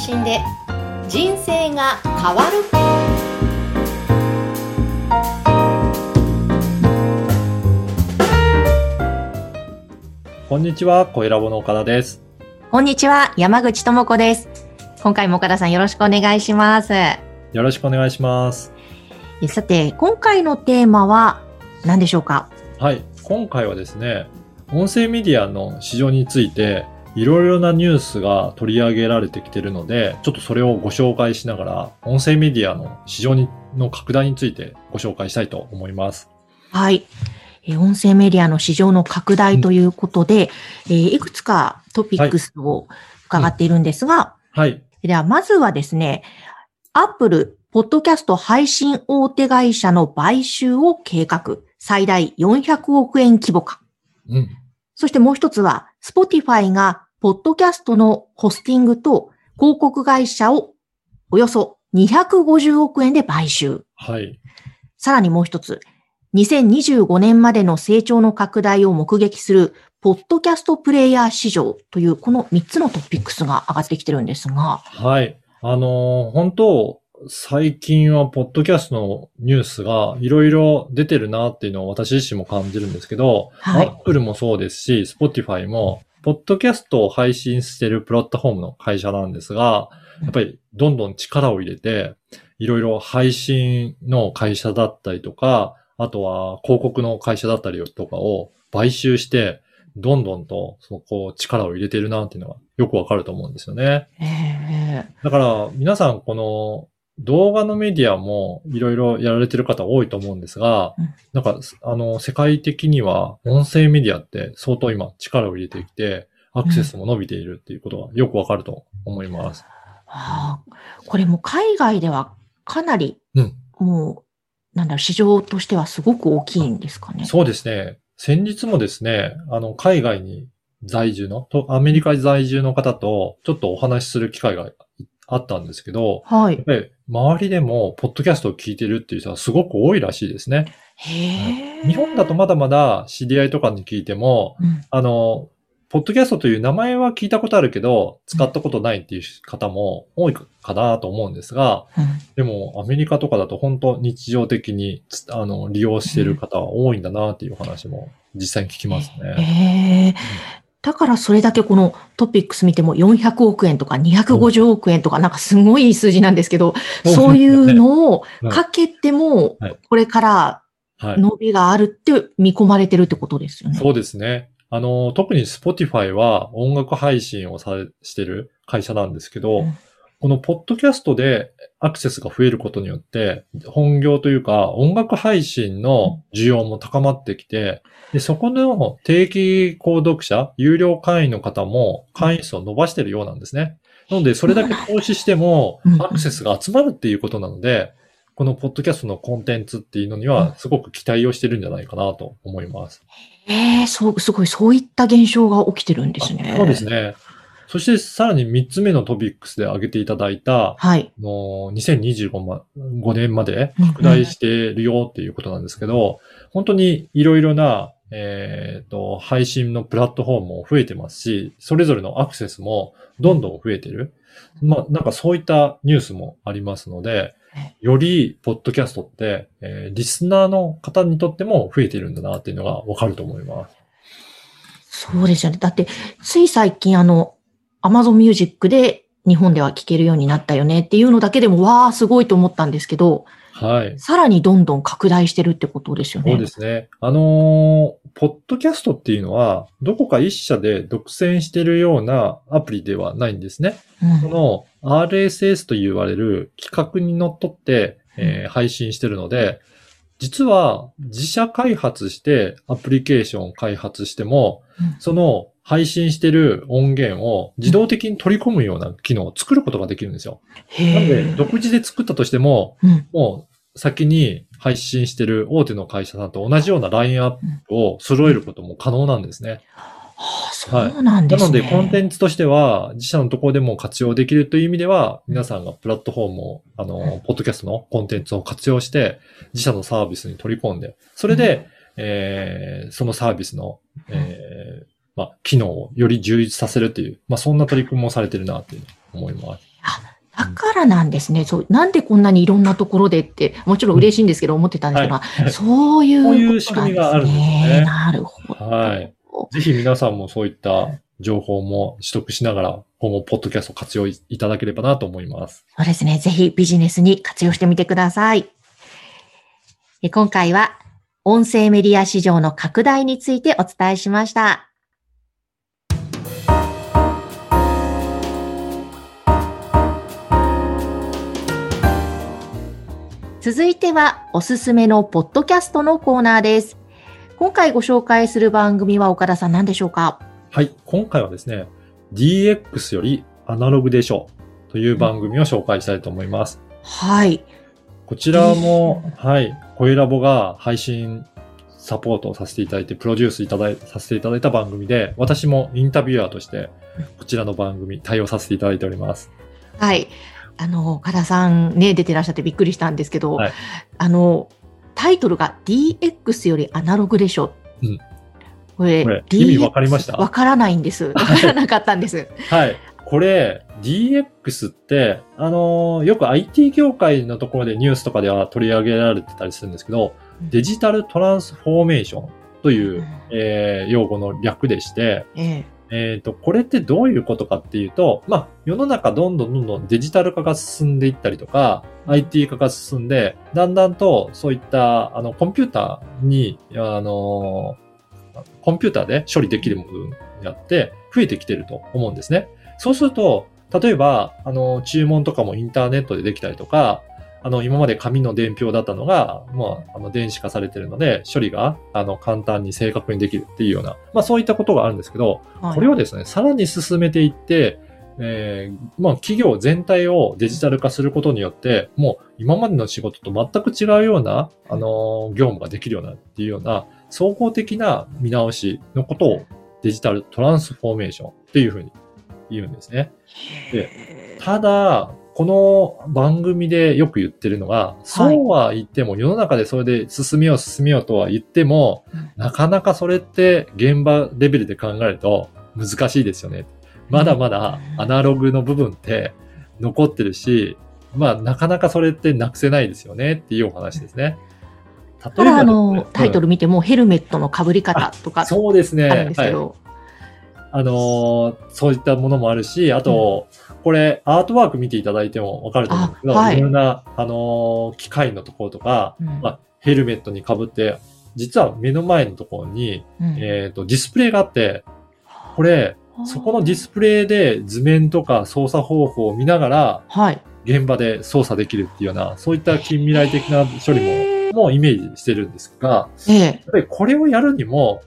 信で人生が変わるこんにちは、小ラボの岡田です。こんにちは、山口智子です。今回も岡田さんよろしくお願いします。よろしくお願いします。えさて、今回のテーマは何でしょうか？はい、今回はですね、音声メディアの市場について、いろいろなニュースが取り上げられてきているので、ちょっとそれをご紹介しながら、音声メディアの市場にの拡大についてご紹介したいと思います。はい。えー音声メディアの市場の拡大ということで、えーいくつかトピックスを伺っているんですが、はい、ではまずはですね、アップル、ポッドキャスト配信大手会社の買収を計画。最大400億円規模化。うん、そしてもう一つは、Spotify が、ポッドキャストのホスティングと広告会社をおよそ250億円で買収。はい、さらにもう一つ、2025年までの成長の拡大を目撃する、ポッドキャストプレイヤー市場という、この3つのトピックスが上がってきてるんですが、はい。あのー本当、最近はポッドキャストのニュースがいろいろ出てるなっていうのを私自身も感じるんですけど、はい Apple もそうですし、Spotify も、ポッドキャストを配信してるプラットフォームの会社なんですが、やっぱりどんどん力を入れて、いろいろ配信の会社だったりとか、あとは広告の会社だったりとかを買収して、どんどんとそこ力を入れてるなっていうのがよくわかると思うんですよね。ええだから、皆さん、この動画のメディアもいろいろやられてる方多いと思うんですがうん、なんか、あの、世界的には音声メディアって相当今力を入れてきて、アクセスも伸びているっていうことがよくわかると思います。ああこれも海外ではかなり、うんもう、なんだろう、市場としてはすごく大きいんですかね。そうですね。先日もですね、あの、海外に在住の、とアメリカ在住の方とちょっとお話しする機会があったんですけど、はい周りでもポッドキャストを聞いてるっていう人はすごく多いらしいですね。日本だとまだまだ知り合いとかに聞いても、うん。あの、ポッドキャストという名前は聞いたことあるけど、使ったことないっていう方も多いかなと思うんですが、うん。でもアメリカとかだと本当日常的につあの利用している方は多いんだなっていう話も実際に聞きますね。だからそれだけこのトピックス見ても400億円とか250億円とかなんかすごい数字なんですけど、そういうのをかけてもはい、これからはい。伸びがあるって見込まれてるってことですよね。そうですね。あの、特に Spotify は音楽配信をされしてる会社なんですけど、うんこのポッドキャストでアクセスが増えることによって、本業というか音楽配信の需要も高まってきて、でそこの定期購読者、有料会員の方も会員数を伸ばしてるようなんですね。なので、それだけ投資してもうんアクセスが集まるっていうことなので、このポッドキャストのコンテンツっていうのにはすごく期待をしてるんじゃないかなと思います。ええ、そう、すごい、そういった現象が起きてるんですね。あそうですね。そしてさらに3つ目のトピックスで挙げていただいた、はい。あの2025ま5年まで拡大しているよっていうことなんですけど、本当にいろいろな、えっ、と、配信のプラットフォームも増えてますし、それぞれのアクセスもどんどん増えてる。まあ、なんかそういったニュースもありますので、より、ポッドキャストって、えーリスナーの方にとっても増えているんだなっていうのがわかると思います。そうですよね。だって、つい最近あの、Amazon Music で日本では聴けるようになったよねっていうのだけでも、わー、すごいと思ったんですけど、はい。さらにどんどん拡大してるってことですよね。そうですね。あのーポッドキャストっていうのは、どこか一社で独占しているようなアプリではないんですね。うんこの RSS と言われる企画にのっとって、えー配信してるので、実は自社開発してアプリケーションを開発しても、うんその配信してる音源を自動的に取り込むような機能を作ることができるんですよ。なので。独自で作ったとしても、うんもう先に配信してる大手の会社さんと同じようなラインアップを揃えることも可能なんですね。ああそうなんですね。なので、コンテンツとしては、自社のところでも活用できるという意味では、皆さんがプラットフォームを、あの、ポッドキャストのコンテンツを活用して、自社のサービスに取り込んで、それで、えーそのサービスの、えーまあ、機能をより充実させるっていう、まあ、そんな取り組みもされてるなっていう思います。あ、だからなんですね。そう。なんでこんなにいろんなところでって、もちろん嬉しいんですけど、思ってたんですけど、はいそういうこういう仕組みがあるんですねね。なるほど。はい。ぜひ皆さんもそういった情報も取得しながら、今後、ポッドキャストを活用いただければなと思います。そうですね。ぜひビジネスに活用してみてください。え今回は、音声メディア市場の拡大についてお伝えしました。続いては、おすすめのポッドキャストのコーナーです。今回ご紹介する番組は岡田さん何でしょうか？はい。今回はですね、DX よりアナログでしょという番組を紹介したいと思います。はい。こちらも、はい、声ラボが配信サポートをさせていただいて、プロデュースいただい、させていただいた番組で、私もインタビュアーとして、こちらの番組対応させていただいております。はい。あの、岡田さんね、出てらっしゃってびっくりしたんですけど、はいあの、タイトルが DX よりアナログでしょ。うんこれ、これ意味わかりました？わからないんです。わからなかったんです。はい。これ、DX って、あのーよく IT 業界のところでニュースとかでは取り上げられてたりするんですけど、デジタルトランスフォーメーションという、えー用語の略でして、えええっ、と、これってどういうことかっていうと、まあ、世の中どんどんどんどんデジタル化が進んでいったりとか、IT 化が進んで、だんだんとそういった、あの、コンピューターに、あの、コンピューターで処理できるものになって、増えてきてると思うんですね。そうすると、例えば、あの、注文とかもインターネットでできたりとか、あの、今まで紙の伝票だったのが、まあ、あの、電子化されてるので、処理が、あの、簡単に正確にできるっていうような、まあ、そういったことがあるんですけど、はいこれをですね、さらに進めていって、えーまあ、企業全体をデジタル化することによって、もう今までの仕事と全く違うような、あのー業務ができるようなっていうような、総合的な見直しのことをデジタルトランスフォーメーションっていうふうに言うんですね。へーただ、この番組でよく言ってるのが、そうは言っても、世の中でそれで進めよう進めようとは言っても、うんなかなかそれって現場レベルで考えると難しいですよね。まだまだアナログの部分って残ってるし、まあなかなかそれってなくせないですよねっていうお話ですね。例ただ、あの、タイトル見ても、ヘルメットの被り方とかうんそうですね。あるんですけはいど、あのーそういったものもあるし、あと、これ、アートワーク見ていただいてもわかると思うんですけど、あはい。い、ろんな、あのー機械のところとか、うん。まあ、ヘルメットに被って、実は目の前のところに、うん。えっ、と、ディスプレイがあって、これ、そこのディスプレイで図面とか操作方法を見ながら、はい。現場で操作できるっていうような、そういった近未来的な処理も、もうイメージしてるんですが、ええ。やっぱりこれをやるにも、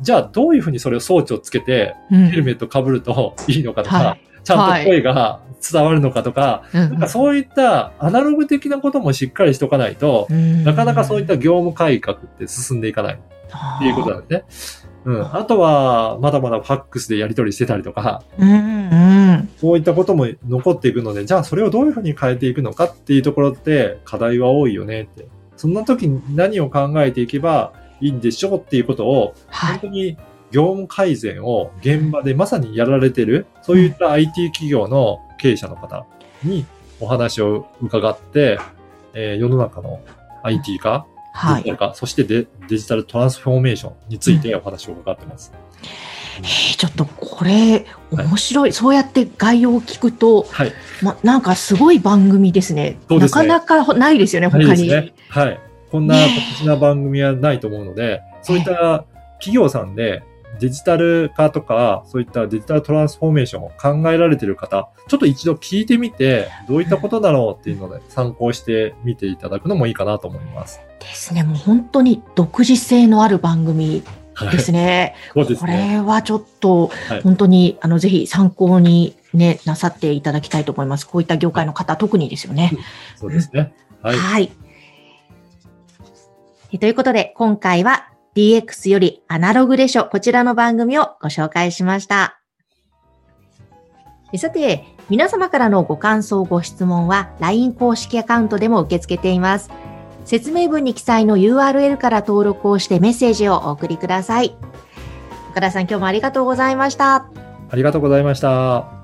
じゃあどういうふうにそれを装置をつけて、うんヘルメット被るといいのかとか、はいちゃんと声が伝わるのかとか、うんなんかそういったアナログ的なこともしっかりしとかないと、なかなかそういった業務改革って進んでいかないっていうことなんですね。うん。あとは、まだまだファックスでやり取りしてたりとか、うんうん。そういったことも残っていくので、じゃあそれをどういうふうに変えていくのかっていうところって課題は多いよねって。そんな時に何を考えていけばいいんでしょうっていうことを、はい。本当に業務改善を現場でまさにやられてる、そういった IT 企業の経営者の方にお話を伺って、えー世の中の IT 化、はいデジタ。ル化、そしてデデジタルトランスフォーメーションについてお話を伺ってます。えーちょっとこれ、面白い。そうやって概要を聞くと、はい。ま、なんかすごい番組ですね。ねなかなかないですよね、他に。ね。はい。こんな特殊な番組はないと思うので、そういった企業さんでデジタル化とか、そういったデジタルトランスフォーメーションを考えられている方、ちょっと一度聞いてみて、どういったことだろうっていうので参考してみていただくのもいいかなと思います。ですね。もう本当に独自性のある番組はい。ですね。すこね。れはちょっとはい、本当に、あの、ぜひ参考にね、なさっていただきたいと思います。こういった業界の方、特にですよね。そうですね。はい。はい。ということで、今回は DX よりアナログでしょ、こちらの番組をご紹介しました。さて、皆様からのご感想、ご質問は LINE 公式アカウントでも受け付けています。説明文に記載の URL から登録をしてメッセージをお送りください。岡田さん、今日もありがとうございました。ありがとうございました。